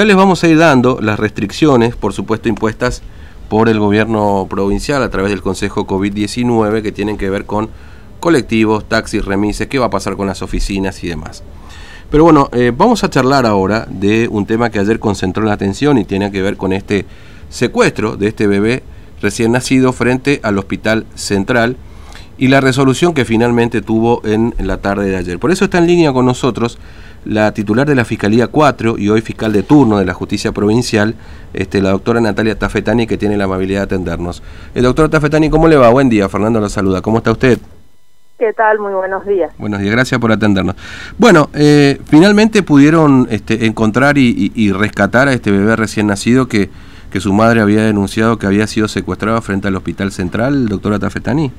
Ya les vamos a ir dando las restricciones, por supuesto, impuestas por el gobierno provincial a través del Consejo COVID-19 que tienen que ver con colectivos, taxis, remises, qué va a pasar con las oficinas y demás. Pero bueno, eh, vamos a charlar ahora de un tema que ayer concentró la atención y tiene que ver con este secuestro de este bebé recién nacido frente al Hospital Central y la resolución que finalmente tuvo en la tarde de ayer. Por eso está en línea con nosotros la titular de la Fiscalía 4 y hoy fiscal de turno de la Justicia Provincial, este, la doctora Natalia Tafetani, que tiene la amabilidad de atendernos. El doctor Tafetani, ¿cómo le va? Buen día, Fernando la saluda. ¿Cómo está usted? ¿Qué tal? Muy buenos días. Buenos días, gracias por atendernos. Bueno, eh, finalmente pudieron este, encontrar y, rescatar a este bebé recién nacido que, que su madre había denunciado que había sido secuestrado frente al Hospital Central, doctora Tafetani.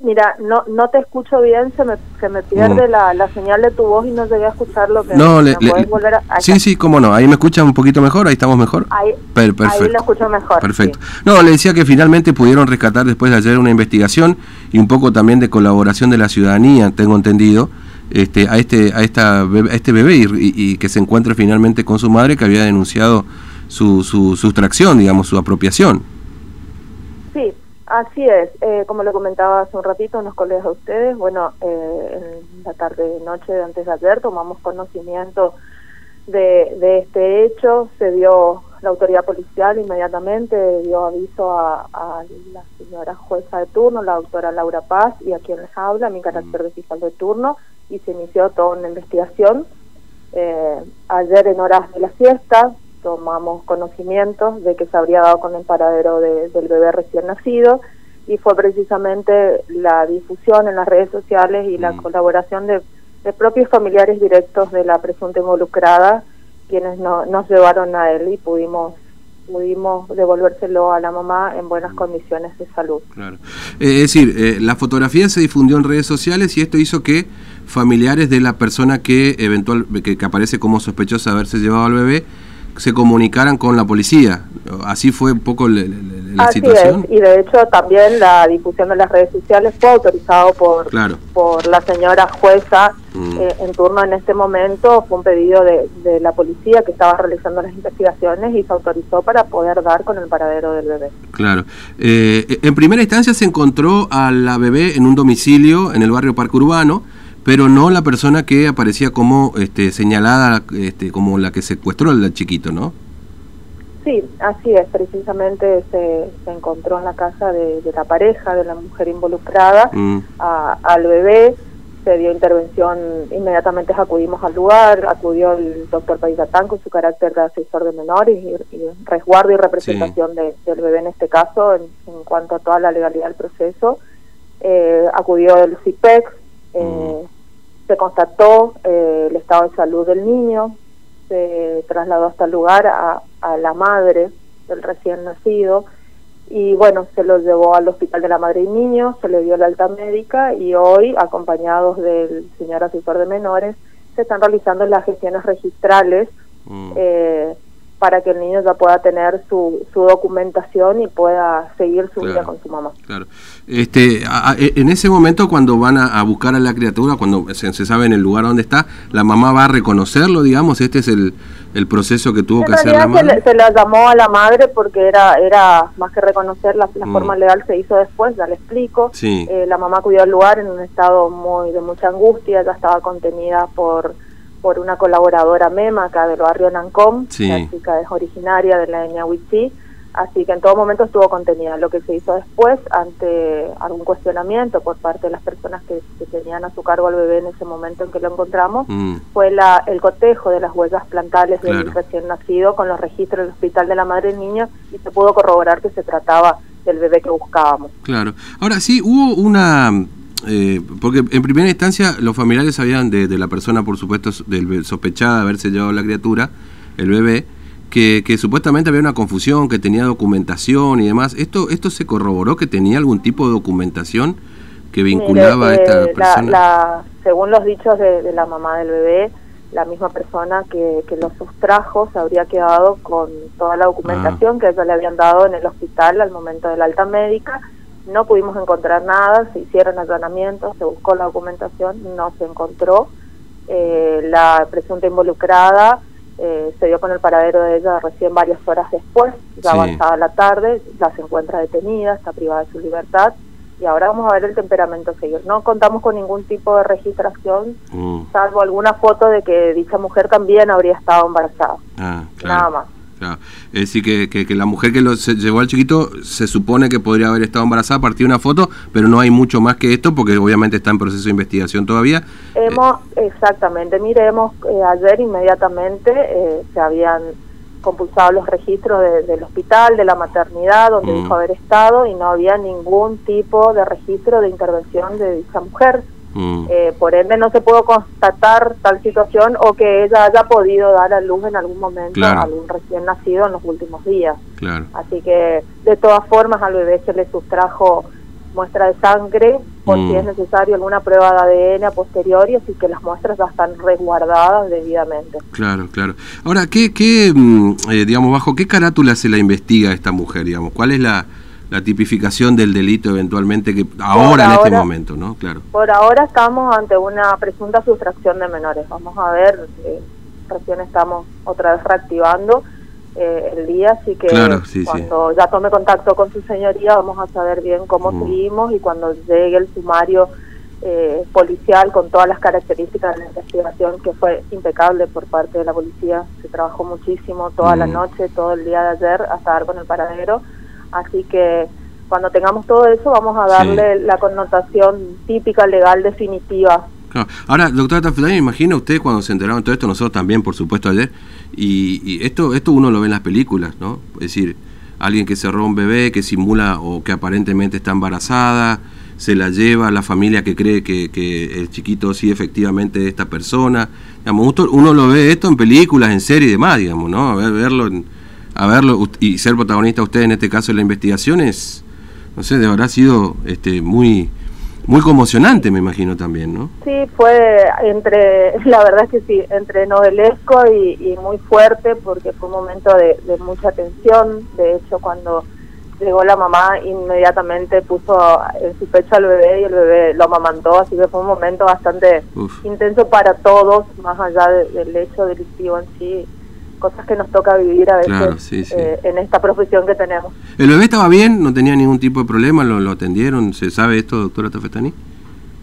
Mira, no no te escucho bien, se me, se me pierde la, la, señal de tu voz y no llegué a escuchar lo que... No, le, volver a... sí, sí, cómo no. Ahí me escuchan un poquito mejor, ahí estamos mejor. Ahí, perfecto. ahí lo escucho mejor. Perfecto. No, le decía que finalmente pudieron rescatar después de ayer una investigación y un poco también de colaboración de la ciudadanía, tengo entendido, este, a este a esta a este bebé y, y, que se encuentre finalmente con su madre que había denunciado su, su sustracción, digamos, su apropiación. Sí, Así es, eh, como le comentaba hace un ratito unos colegas de ustedes, bueno, eh, en la tarde noche de antes de ayer tomamos conocimiento de, de este hecho, se dio la autoridad policial inmediatamente, dio aviso a, a, la señora jueza de turno, la doctora Laura Paz, y a quien les habla, mi carácter de fiscal de turno, y se inició toda una investigación. Eh, ayer en horas de la siesta tomamos conocimiento de que se habría dado con el paradero del bebé recién nacido y fue precisamente la difusión en las redes sociales y la mm. colaboración de, propios familiares directos de la presunta involucrada quienes no, nos llevaron a él y pudimos pudimos devolvérselo a la mamá en buenas condiciones de salud. Claro. Eh, es decir, eh, la fotografía se difundió en redes sociales y esto hizo que familiares de la persona que eventual que, que aparece como sospechosa de haberse llevado al bebé se comunicaran con la policía. Así fue un poco la, situación. Y de hecho también la difusión de las redes sociales fue autorizado por, por la señora jueza mm. eh, en turno en este momento. Fue un pedido de, de, la policía que estaba realizando las investigaciones y se autorizó para poder dar con el paradero del bebé. Claro. Eh, en primera instancia se encontró a la bebé en un domicilio en el barrio Parque Urbano pero no la persona que aparecía como este, señalada este, como la que secuestró al chiquito, ¿no? Sí, así es, precisamente se, se encontró en la casa de, la pareja, de la mujer involucrada, mm. al bebé, se dio intervención, inmediatamente acudimos al lugar, acudió el doctor Paidatán con su carácter de asesor de menores y, resguardo y representación del bebé en este caso, en, cuanto a toda la legalidad del proceso, eh, acudió el CIPEX, eh, se constató eh, el estado de salud del niño, se trasladó hasta el lugar a, la madre del recién nacido y bueno, se lo llevó al hospital de la madre y niño, se le dio la alta médica y hoy, acompañados del señor asesor de menores, se están realizando las gestiones registrales mm. eh, para que el niño ya pueda tener su, su documentación y pueda seguir su vida con su mamá. Claro. Este, e, en ese momento cuando van a, buscar a la criatura, cuando se, sabe en el lugar donde está, la mamá va a reconocerlo, digamos, este es el, el proceso que tuvo que hacer la madre. Se, la llamó a la madre porque era era más que reconocer la, mm. forma legal se hizo después, ya le explico. Eh, la mamá acudió al lugar en un estado muy de mucha angustia, ya estaba contenida por por una colaboradora MEMA acá del barrio Nancom, la chica es originaria de la etnia Huichí, así que en todo momento estuvo contenida. Lo que se hizo después, ante algún cuestionamiento por parte de las personas que, tenían a su cargo al bebé en ese momento en que lo encontramos, mm. fue la, el cotejo de las huellas plantales del recién nacido con los registros del Hospital de la Madre y Niño y se pudo corroborar que se trataba del bebé que buscábamos. Claro. Ahora sí, hubo una eh, porque en primera instancia los familiares sabían de, la persona, por supuesto, del sospechada de haberse llevado la criatura, el bebé, que, supuestamente había una confusión, que tenía documentación y demás. ¿Esto esto se corroboró que tenía algún tipo de documentación que vinculaba a esta eh, persona? según los dichos de, la mamá del bebé, la misma persona que, que los sustrajo se habría quedado con toda la documentación ah. que ella le habían dado en el hospital al momento de la alta médica no pudimos encontrar nada, se hicieron allanamientos, se buscó la documentación, no se encontró. Eh, la presunta involucrada eh, se dio con el paradero de ella recién varias horas después, ya avanzada la tarde, ya se encuentra detenida, está privada de su libertad y ahora vamos a ver el temperamento seguir. No contamos con ningún tipo de registración, mm. salvo alguna foto de que dicha mujer también habría estado embarazada. Ah, Nada más. Es decir, que, que, la mujer que lo, se llevó al chiquito se supone que podría haber estado embarazada a partir de una foto, pero no hay mucho más que esto porque obviamente está en proceso de investigación todavía. Hemos, exactamente, mire, hemos, eh, ayer inmediatamente eh, se habían compulsado los registros del hospital, de la maternidad, donde mm. dijo haber estado, y no había ningún tipo de registro de intervención de dicha mujer. Mm. Eh, por ende no se pudo constatar tal situación o que ella haya podido dar a luz en algún momento a algún recién nacido en los últimos días. Así que de todas formas al bebé se le sustrajo muestra de sangre por si mm. es necesario alguna prueba de ADN a posteriori, así que las muestras ya están resguardadas debidamente. Claro, claro. Ahora, ¿qué, qué mm, eh, digamos, bajo qué carátula se la investiga esta mujer, digamos? ¿Cuál es la, la tipificación del delito eventualmente que ahora, en este momento, ¿no? Claro. Por ahora estamos ante una presunta sustracción de menores. Vamos a ver, eh, recién estamos otra vez reactivando eh, el día, así que cuando ya tome contacto con su señoría vamos a saber bien cómo mm. seguimos y cuando llegue el sumario eh, policial con todas las características de la investigación que fue impecable por parte de la policía, se trabajó muchísimo toda la noche, todo el día de ayer hasta dar con el paradero Así que cuando tengamos todo eso vamos a darle la connotación típica, legal, definitiva. Ahora, doctora Tafilani, imagina usted cuando se enteraron de todo esto, nosotros también, por supuesto, ayer, y, esto esto uno lo ve en las películas, ¿no? Es decir, alguien que se roba un bebé, que simula o que aparentemente está embarazada, se la lleva a la familia que cree que, que el chiquito sí efectivamente es esta persona. Digamos, uno, lo ve esto en películas, en series y demás, digamos, ¿no? verlo en a verlo y ser protagonista usted en este caso de la investigación es, no sé, de habrá sido este, muy muy conmocionante, me imagino también, ¿no? Sí, fue entre, la verdad es que sí, entre novelesco y, muy fuerte porque fue un momento de, mucha tensión. De hecho, cuando llegó la mamá, inmediatamente puso en su pecho al bebé y el bebé lo amamantó, así que fue un momento bastante intenso para todos, más allá del hecho delictivo en sí cosas que nos toca vivir a veces eh, en esta profesión que tenemos. ¿El bebé estaba bien? ¿No tenía ningún tipo de problema? ¿Lo, atendieron? ¿Se sabe esto, doctora Tafetani?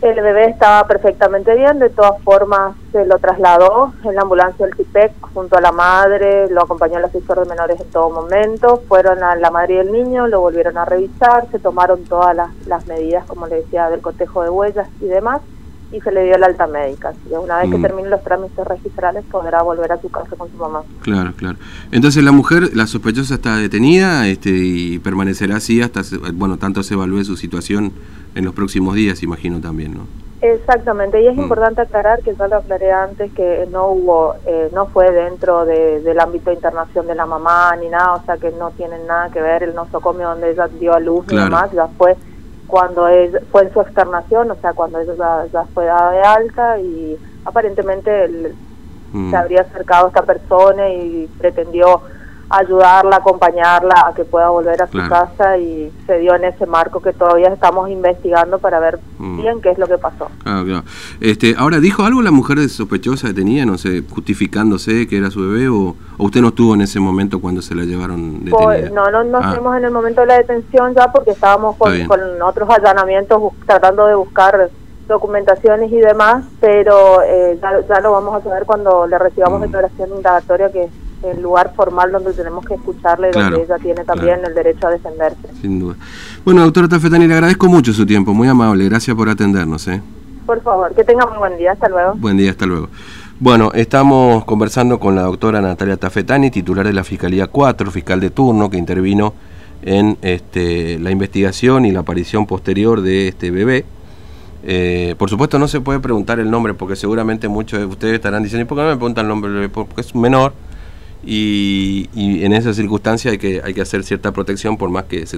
El bebé estaba perfectamente bien, de todas formas se lo trasladó en la ambulancia del TIPEC junto a la madre, lo acompañó el asesor de menores en todo momento, fueron a la madre y el niño, lo volvieron a revisar, se tomaron todas las, las medidas, como le decía, del cotejo de huellas y demás, y se le dio la alta médica. Así una vez que mm. termine los trámites registrales podrá volver a su casa con su mamá. Claro, claro. Entonces la mujer, la sospechosa está detenida este, y permanecerá así hasta, bueno, tanto se evalúe su situación en los próximos días, imagino también, ¿no? Exactamente, y es mm. importante aclarar que ya lo aclaré antes que no hubo, eh, no fue dentro del ámbito de internación de la mamá ni nada, o sea que no tienen nada que ver el nosocomio donde ella dio a luz ni demás, ya fue cuando es, fue en su externación, o sea, cuando ella ya, fue dada de alta y aparentemente mm. se habría acercado a esta persona y pretendió ayudarla, acompañarla a que pueda volver a su casa y se dio en ese marco que todavía estamos investigando para ver mm. bien qué es lo que pasó. Este, ahora, ¿dijo algo la mujer sospechosa que tenía, no sé, justificándose que era su bebé o, usted no estuvo en ese momento cuando se la llevaron detenida? Pues, no, no, no ah. estuvimos en el momento de la detención ya porque estábamos con, otros allanamientos tratando de buscar documentaciones y demás, pero eh, ya, lo vamos a saber cuando le recibamos mm. declaración indagatoria que el lugar formal donde tenemos que escucharle, donde ella tiene también el derecho a defenderse. Sin duda. Bueno, doctora Tafetani, le agradezco mucho su tiempo, muy amable, gracias por atendernos. ¿eh? Por favor, que tenga muy buen día, hasta luego. Buen día, hasta luego. Bueno, estamos conversando con la doctora Natalia Tafetani, titular de la Fiscalía 4, fiscal de turno, que intervino en este, la investigación y la aparición posterior de este bebé. Eh, por supuesto no se puede preguntar el nombre porque seguramente muchos de ustedes estarán diciendo, ¿y por qué no me preguntan el nombre? Porque es menor y, y en esa circunstancia hay que, hay que hacer cierta protección por más que se